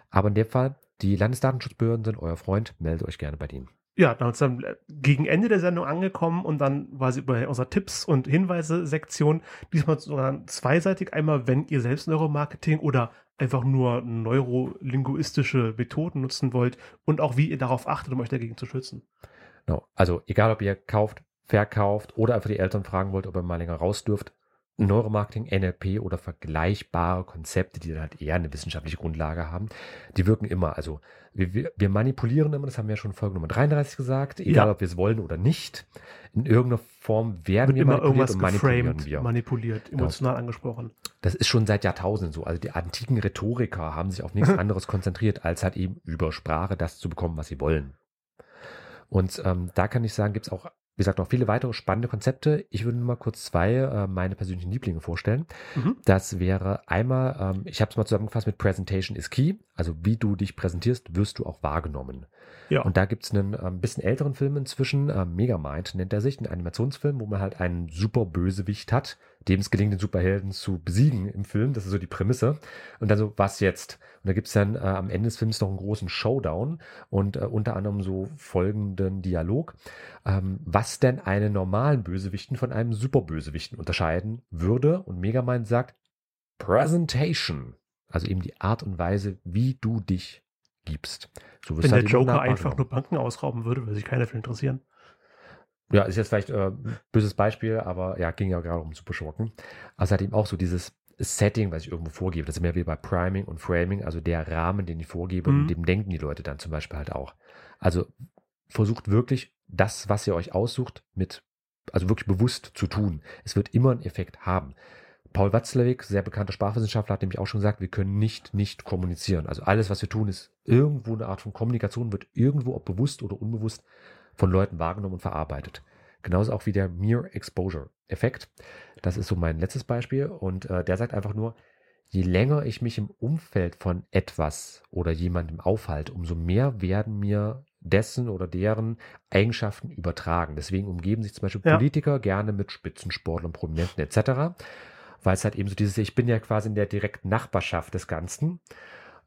Aber in dem Fall, die Landesdatenschutzbehörden sind euer Freund, meldet euch gerne bei denen. Ja, dann ist dann äh, gegen Ende der Sendung angekommen und dann war sie bei unserer Tipps- und Hinweise-Sektion diesmal sogar zweiseitig. Einmal, wenn ihr selbst Neuromarketing oder einfach nur neurolinguistische Methoden nutzen wollt und auch wie ihr darauf achtet, um euch dagegen zu schützen. Genau. Also egal, ob ihr kauft, verkauft oder einfach die Eltern fragen wollt, ob ihr mal länger raus dürft. Neuromarketing, NLP oder vergleichbare Konzepte, die dann halt eher eine wissenschaftliche Grundlage haben, die wirken immer. Also wir, wir, manipulieren immer, das haben wir ja schon in Folge Nummer 33 gesagt, egal Ja. ob wir es wollen oder nicht. In irgendeiner Form werden Wird wir immer manipuliert irgendwas und manipulieren geframed, wir. manipuliert, emotional angesprochen. Das ist schon seit Jahrtausenden so. Also die antiken Rhetoriker haben sich auf nichts anderes konzentriert, als halt eben über Sprache das zu bekommen, was sie wollen. Und ähm, da kann ich sagen, gibt es auch, wie gesagt, noch viele weitere spannende Konzepte. Ich würde nur mal kurz zwei äh, meine persönlichen Lieblinge vorstellen. Mhm. Das wäre einmal, ähm, ich habe es mal zusammengefasst mit Presentation is Key. Also wie du dich präsentierst, wirst du auch wahrgenommen. Ja. Und da gibt es einen ähm, bisschen älteren Film inzwischen, ähm, Megamind nennt er sich, ein Animationsfilm, wo man halt einen super Bösewicht hat, dem es gelingt, den Superhelden zu besiegen im Film. Das ist so die Prämisse. Und dann so, was jetzt? Und da gibt es dann äh, am Ende des Films noch einen großen Showdown und äh, unter anderem so folgenden Dialog, ähm, was denn einen normalen Bösewichten von einem Superbösewichten unterscheiden würde. Und Megamind sagt, Presentation. Also eben die Art und Weise, wie du dich gibst. So Wenn der halt Joker einfach nur Banken ausrauben würde, würde sich keiner für interessieren. Ja, ist jetzt vielleicht äh, ein böses Beispiel, aber ja, ging ja gerade um Super Schurken. Also hat eben auch so dieses Setting, was ich irgendwo vorgebe. Das ist mehr wie bei Priming und Framing, also der Rahmen, den ich vorgebe, Mhm. und dem denken die Leute dann zum Beispiel halt auch. Also versucht wirklich das, was ihr euch aussucht, mit, also wirklich bewusst zu tun. Es wird immer einen Effekt haben. Paul Watzlawick, sehr bekannter Sprachwissenschaftler, hat nämlich auch schon gesagt, wir können nicht nicht kommunizieren. Also alles, was wir tun, ist irgendwo eine Art von Kommunikation, wird irgendwo, ob bewusst oder unbewusst, von Leuten wahrgenommen und verarbeitet. Genauso auch wie der Mere Exposure Effekt. Das ist so mein letztes Beispiel. Und äh, der sagt einfach nur, je länger ich mich im Umfeld von etwas oder jemandem aufhalte, umso mehr werden mir dessen oder deren Eigenschaften übertragen. Deswegen umgeben sich zum Beispiel Ja. Politiker gerne mit Spitzensportlern, Prominenten etc. Weil es halt eben so dieses, ich bin ja quasi in der direkten Nachbarschaft des Ganzen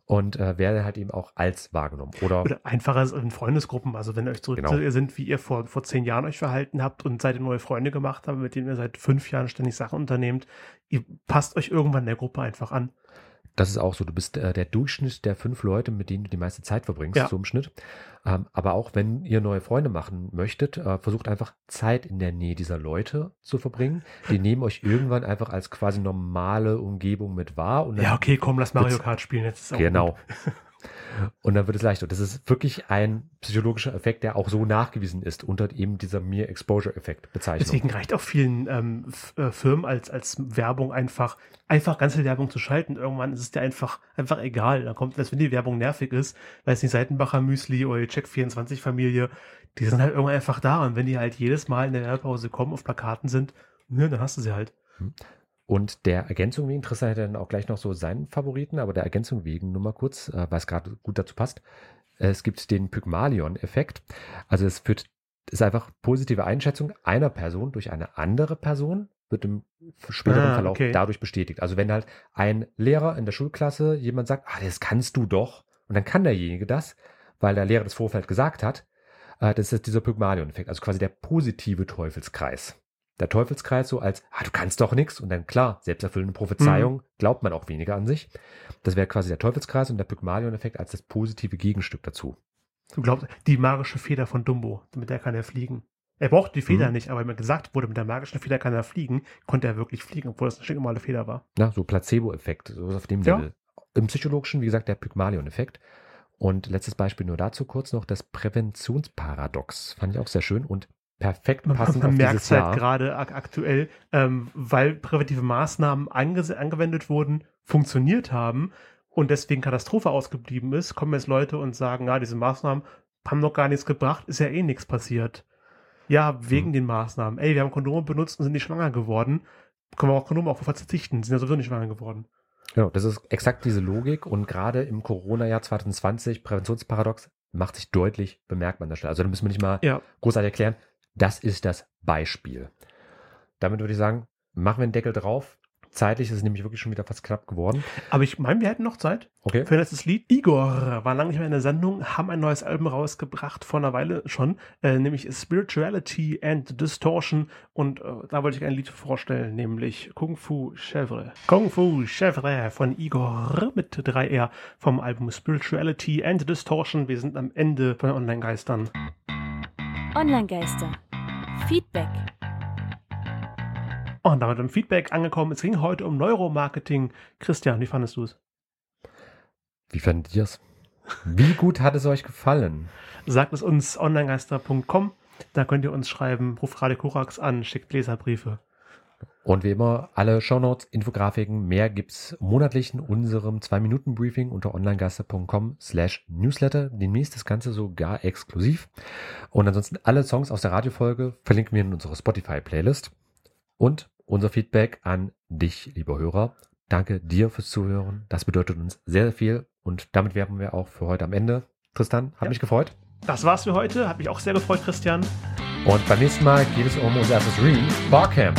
und äh, werde halt eben auch als wahrgenommen. Oder, Oder einfacher ist in Freundesgruppen. Also wenn ihr euch zurück Genau. ihr sind, wie ihr vor, vor zehn Jahren euch verhalten habt und seid ihr neue Freunde gemacht habt, mit denen ihr seit fünf Jahren ständig Sachen unternehmt, ihr passt euch irgendwann der Gruppe einfach an. Das ist auch so, du bist äh, der Durchschnitt der fünf Leute, mit denen du die meiste Zeit verbringst, Ja. so im Schnitt. Ähm, aber auch wenn ihr neue Freunde machen möchtet, äh, versucht einfach Zeit in der Nähe dieser Leute zu verbringen. Die nehmen euch irgendwann einfach als quasi normale Umgebung mit wahr. Und dann Ja, okay, komm, lass Mario Kart spielen. Jetzt ist auch Genau. Und dann wird es leichter. Das ist wirklich ein psychologischer Effekt, der auch so nachgewiesen ist unter eben dieser Mere Exposure Effekt Bezeichnung. Deswegen reicht auch vielen ähm, äh, Firmen als, als Werbung einfach, einfach ganz viel Werbung zu schalten. Irgendwann ist es dir einfach, einfach egal. Da kommt, als wenn die Werbung nervig ist, weiß nicht, Seitenbacher Müsli oder die Check24-Familie, die sind halt irgendwann einfach da. Und wenn die halt jedes Mal in der Werbepause kommen, auf Plakaten sind, ne, dann hast du sie halt. Und der Ergänzung wegen, Tristan hätte dann auch gleich noch so seinen Favoriten, aber der Ergänzung wegen nur mal kurz, äh, weil es gerade gut dazu passt. Äh, Es gibt den Pygmalion-Effekt. Also es führt, ist einfach positive Einschätzung einer Person durch eine andere Person, wird im späteren Ah, Verlauf okay. dadurch bestätigt. Also wenn halt ein Lehrer in der Schulklasse jemand sagt, ah, das kannst du doch, und dann kann derjenige das, weil der Lehrer das Vorfeld gesagt hat, äh, das ist dieser Pygmalion-Effekt, also quasi der positive Teufelskreis. Der Teufelskreis so als, ah, du kannst doch nichts. Und dann klar, selbsterfüllende Prophezeiung, glaubt man auch weniger an sich. Das wäre quasi der Teufelskreis und der Pygmalion-Effekt als das positive Gegenstück dazu. Du glaubst, die magische Feder von Dumbo, mit der kann er fliegen. Er braucht die Feder Mhm. nicht, aber wenn mir gesagt wurde, mit der magischen Feder kann er fliegen, konnte er wirklich fliegen, obwohl das eine stinknormale Feder war. Na, so Placebo-Effekt, so auf dem Ja. Level. Im Psychologischen, wie gesagt, der Pygmalion-Effekt. Und letztes Beispiel nur dazu kurz noch das Präventionsparadox. Fand ich auch sehr schön und perfekt Man, passend man auf merkt dieses es halt Jahr. gerade ak aktuell, ähm, weil präventive Maßnahmen ange angewendet wurden, funktioniert haben und deswegen Katastrophe ausgeblieben ist, kommen jetzt Leute und sagen, ja, diese Maßnahmen haben noch gar nichts gebracht, ist ja eh nichts passiert. Ja, wegen Hm. den Maßnahmen. Ey, wir haben Kondome benutzt und sind nicht schwanger geworden. Können wir auch Kondome auch verzichten, sind ja sowieso nicht schwanger geworden. Genau, das ist exakt diese Logik und gerade im Corona-Jahr 2020, Präventionsparadox, macht sich deutlich bemerkbar an der Stelle. Also da müssen wir nicht mal Ja. großartig erklären, das ist das Beispiel. Damit würde ich sagen, machen wir einen Deckel drauf. Zeitlich ist es nämlich wirklich schon wieder fast knapp geworden. Aber ich meine, wir hätten noch Zeit. Okay. Für ein letztes Lied. Igor war lange nicht mehr in der Sendung, haben ein neues Album rausgebracht, vor einer Weile schon, äh, nämlich Spirituality and Distortion. Und äh, da wollte ich ein Lied vorstellen, nämlich Kung Fu Chèvre. Kung Fu Chèvre von Igor mit 3R vom Album Spirituality and Distortion. Wir sind am Ende von Online-Geistern. Online-Geister. Feedback. Und damit im Feedback angekommen. Es ging heute um Neuromarketing. Christian, wie fandest du es? Wie fandet ihr es? Wie gut hat es euch gefallen? Sagt es uns onlinegeister.com. Da könnt ihr uns schreiben, ruft Radio Korax an, schickt Leserbriefe. Und wie immer, alle Shownotes, Infografiken, mehr gibt's monatlich in unserem 2-Minuten-Briefing unter onlinegeister.com slash newsletter. Demnächst das Ganze sogar exklusiv. Und ansonsten alle Songs aus der Radiofolge verlinken wir in unserer Spotify-Playlist. Und unser Feedback an dich, lieber Hörer. Danke dir fürs Zuhören. Das bedeutet uns sehr, sehr viel. Und damit wären wir auch für heute am Ende. Tristan, hat Ja. mich gefreut. Das war's für heute. Hat mich auch sehr gefreut, Christian. Und beim nächsten Mal geht es um unser erstes Re, Barcamp.